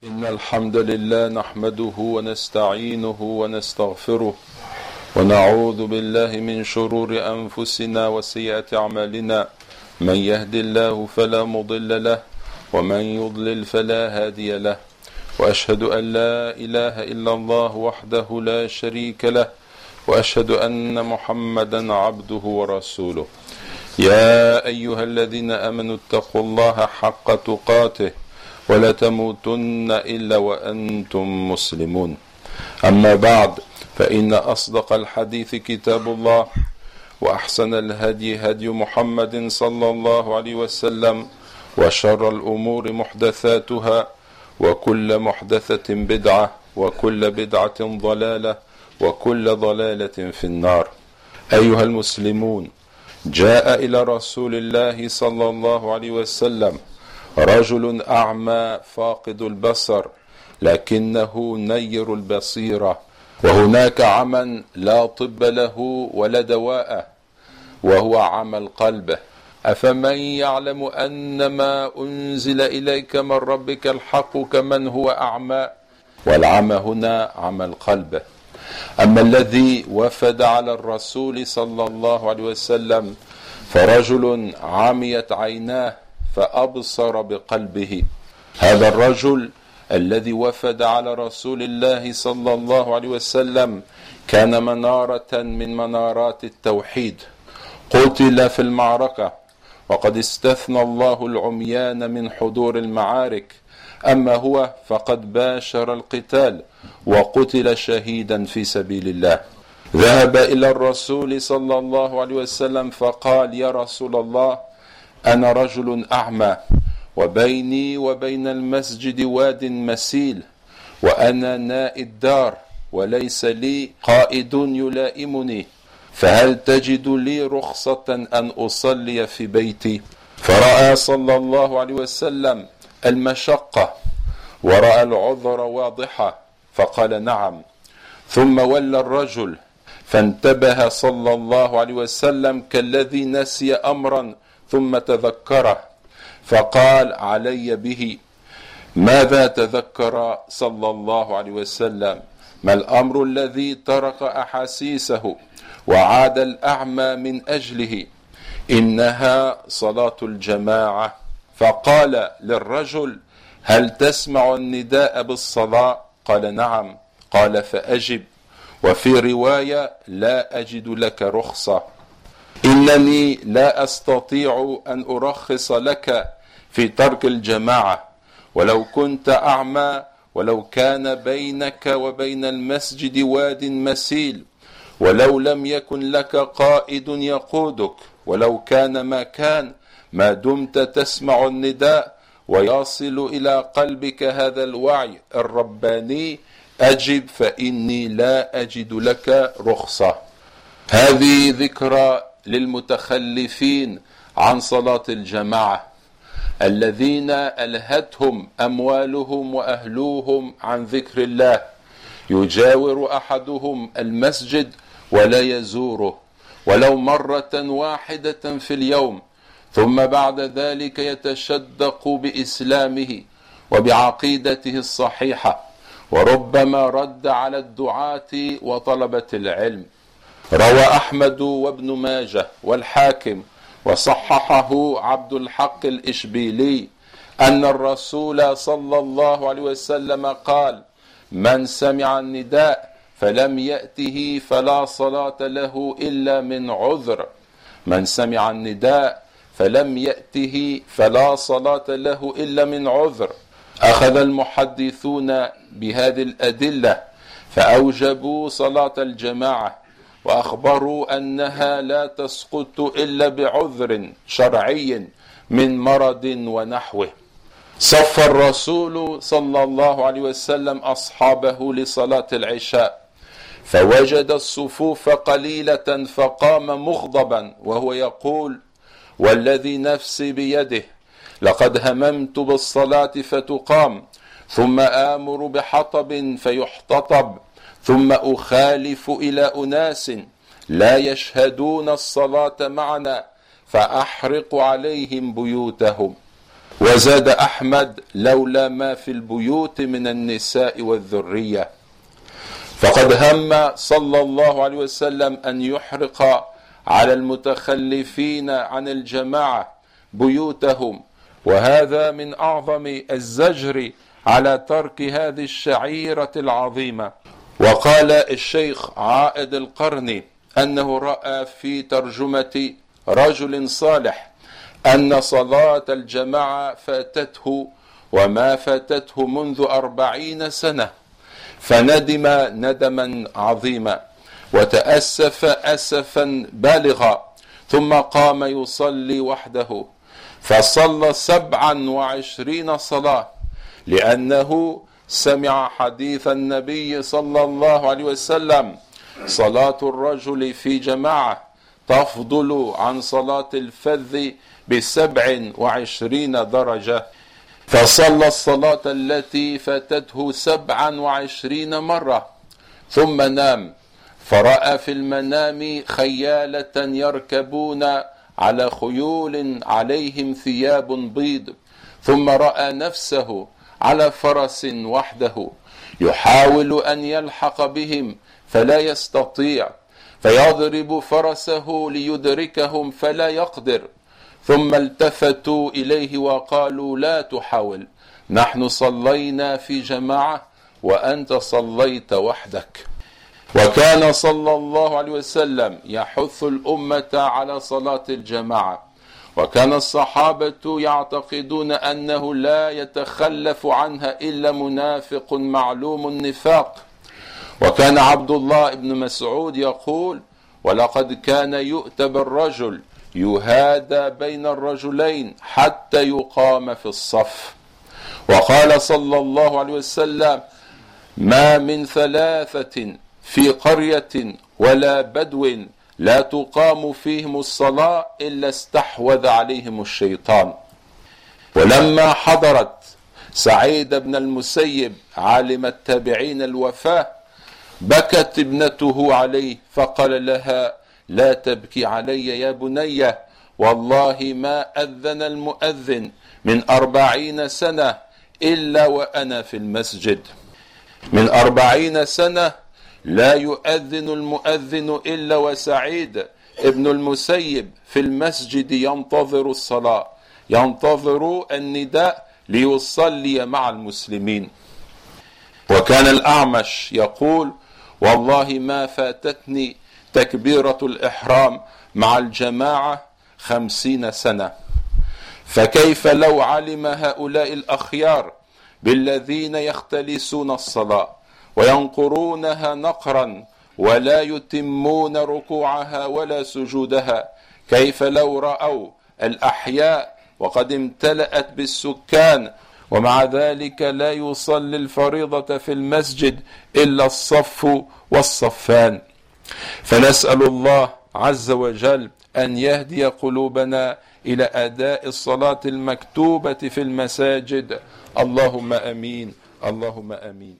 إن الحمد لله نحمده ونستعينه ونستغفره ونعوذ بالله من شرور أنفسنا وسيئات أعمالنا. من يهد الله فلا مضل له ومن يضلل فلا هادي له. وأشهد أن لا إله إلا الله وحده لا شريك له. وأشهد أن محمدا عبده ورسوله. يا أيها الذين آمنوا اتقوا الله حق تقاته ولا تموتن إلا وأنتم مسلمون. أما بعد فإن أصدق الحديث كتاب الله وأحسن الهدي هدي محمد صلى الله عليه وسلم وشر الأمور محدثاتها وكل محدثة بدعة وكل بدعة ضلالة وكل ضلالة في النار. أيها المسلمون جاء إلى رسول الله صلى الله عليه وسلم رجل أعمى فاقد البصر لكنه نير البصيرة. وهناك عمى لا طب له ولا دواء وهو عمى القلب. أفمن يعلم أن ما أنزل إليك من ربك الحق كمن هو أعمى؟ والعمى هنا عمى القلب. أما الذي وفد على الرسول صلى الله عليه وسلم فرجل عميت عيناه فأبصر بقلبه. هذا الرجل الذي وفد على رسول الله صلى الله عليه وسلم كان منارة من منارات التوحيد. قتل في المعركة. وقد استثنى الله العميان من حضور المعارك. أما هو فقد باشر القتال وقتل شهيدا في سبيل الله. ذهب إلى الرسول صلى الله عليه وسلم فقال يا رسول الله أنا رجل أعمى وبيني وبين المسجد واد مسيل وأنا ناء الدار وليس لي قائد يلائمني. فهل تجد لي رخصة أن أصلي في بيتي؟ فرأى صلى الله عليه وسلم المشقة ورأى العذر واضحة فقال نعم. ثم ولى الرجل فانتبه صلى الله عليه وسلم كالذي نسي امرا ثم تذكره فقال علي به ماذا تذكر صلى الله عليه وسلم؟ ما الأمر الذي ترك أحاسيسه وعاد الأعمى من أجله؟ إنها صلاة الجماعة. فقال للرجل هل تسمع النداء بالصلاة؟ قال نعم. قال فأجب. وفي رواية لا أجد لك رخصة. إنني لا أستطيع أن أرخص لك في ترك الجماعة. ولو كنت أعمى ولو كان بينك وبين المسجد واد مسيل ولو لم يكن لك قائد يقودك ولو كان ما كان ما دمت تسمع النداء ويصل إلى قلبك هذا الوعي الرباني أجب فإني لا أجد لك رخصة. هذه ذكرى للمتخلفين عن صلاة الجماعة الذين ألهتهم أموالهم وأهلوهم عن ذكر الله. يجاور أحدهم المسجد ولا يزوره. ولو مرة واحدة في اليوم ثم بعد ذلك يتشدق بإسلامه وبعقيدته الصحيحة وربما رد على الدعاة وطلبة العلم. روى أحمد وابن ماجه والحاكم وصححه عبد الحق الإشبيلي أن الرسول صلى الله عليه وسلم قال من سمع النداء فلم يأته فلا صلاة له إلا من عذر. من سمع النداء فلم يأته فلا صلاة له إلا من عذر. أخذ المحدثون بهذه الأدلة فأوجبوا صلاة الجماعة وأخبروا أنها لا تسقط إلا بعذر شرعي من مرض ونحوه. صف الرسول صلى الله عليه وسلم أصحابه لصلاة العشاء. فوجد الصفوف قليلة فقام مغضبا وهو يقول والذي نفسي بيده لقد هممت بالصلاة فتقام ثم آمر بحطب فيحتطب ثم أخالف إلى أناس لا يشهدون الصلاة معنا فأحرق عليهم بيوتهم. وزاد أحمد لولا ما في البيوت من النساء والذرية. فقد هم صلى الله عليه وسلم أن يحرق على المتخلفين عن الجماعة بيوتهم. وهذا من أعظم الزجر على ترك هذه الشعيرة العظيمة. وقال الشيخ عائد القرني أنه رأى في ترجمة رجل صالح أن صلاة الجماعة فاتته وما فاتته منذ أربعين سنة فندم ندما عظيما وتأسف أسفا بالغا ثم قام يصلي وحده فصلى سبعا وعشرين صلاة لأنه سمع حديث النبي صلى الله عليه وسلم صلاة الرجل في جماعة تفضل عن صلاة الفذ بسبع وعشرين درجة. فصلى الصلاة التي فاتته سبعا وعشرين مرة ثم نام. فرأى في المنام خيالة يركبون على خيول عليهم ثياب بيض. ثم رأى نفسه على فرس وحده يحاول أن يلحق بهم فلا يستطيع. فيضرب فرسه ليدركهم فلا يقدر. ثم التفتوا إليه وقالوا لا تحاول. نحن صلينا في جماعة وأنت صليت وحدك. وكان صلى الله عليه وسلم يحث الأمة على صلاة الجماعة. وكان الصحابة يعتقدون أنه لا يتخلف عنها إلا منافق معلوم النفاق. وكان عبد الله بن مسعود يقول ولقد كان يؤتى بالرجل يهادى بين الرجلين حتى يقام في الصف وقال صلى الله عليه وسلم ما من ثلاثة في قرية ولا بدو لا تقام فيهم الصلاة إلا استحوذ عليهم الشيطان. ولما حضرت سعيد بن المسيب عالم التابعين الوفاة بكت ابنته عليه فقال لها لا تبكي علي يا بني والله ما أذن المؤذن من أربعين سنة إلا وأنا في المسجد. من أربعين سنة لا يؤذن المؤذن إلا وسعيد. ابن المسيب في المسجد ينتظر الصلاة ينتظر النداء ليصلي مع المسلمين. وكان الأعمش يقول والله ما فاتتني تكبيرة الإحرام مع الجماعة خمسين سنة. فكيف لو علم هؤلاء الأخيار بالذين يختلسون الصلاة؟ وينقرونها نقرا ولا يتمون ركوعها ولا سجودها. كيف لو رأوا الأحياء وقد امتلأت بالسكان ومع ذلك لا يصلي الفريضة في المسجد إلا الصف والصفان. فنسأل الله عز وجل أن يهدي قلوبنا إلى أداء الصلاة المكتوبة في المساجد. اللهم أمين. اللهم أمين.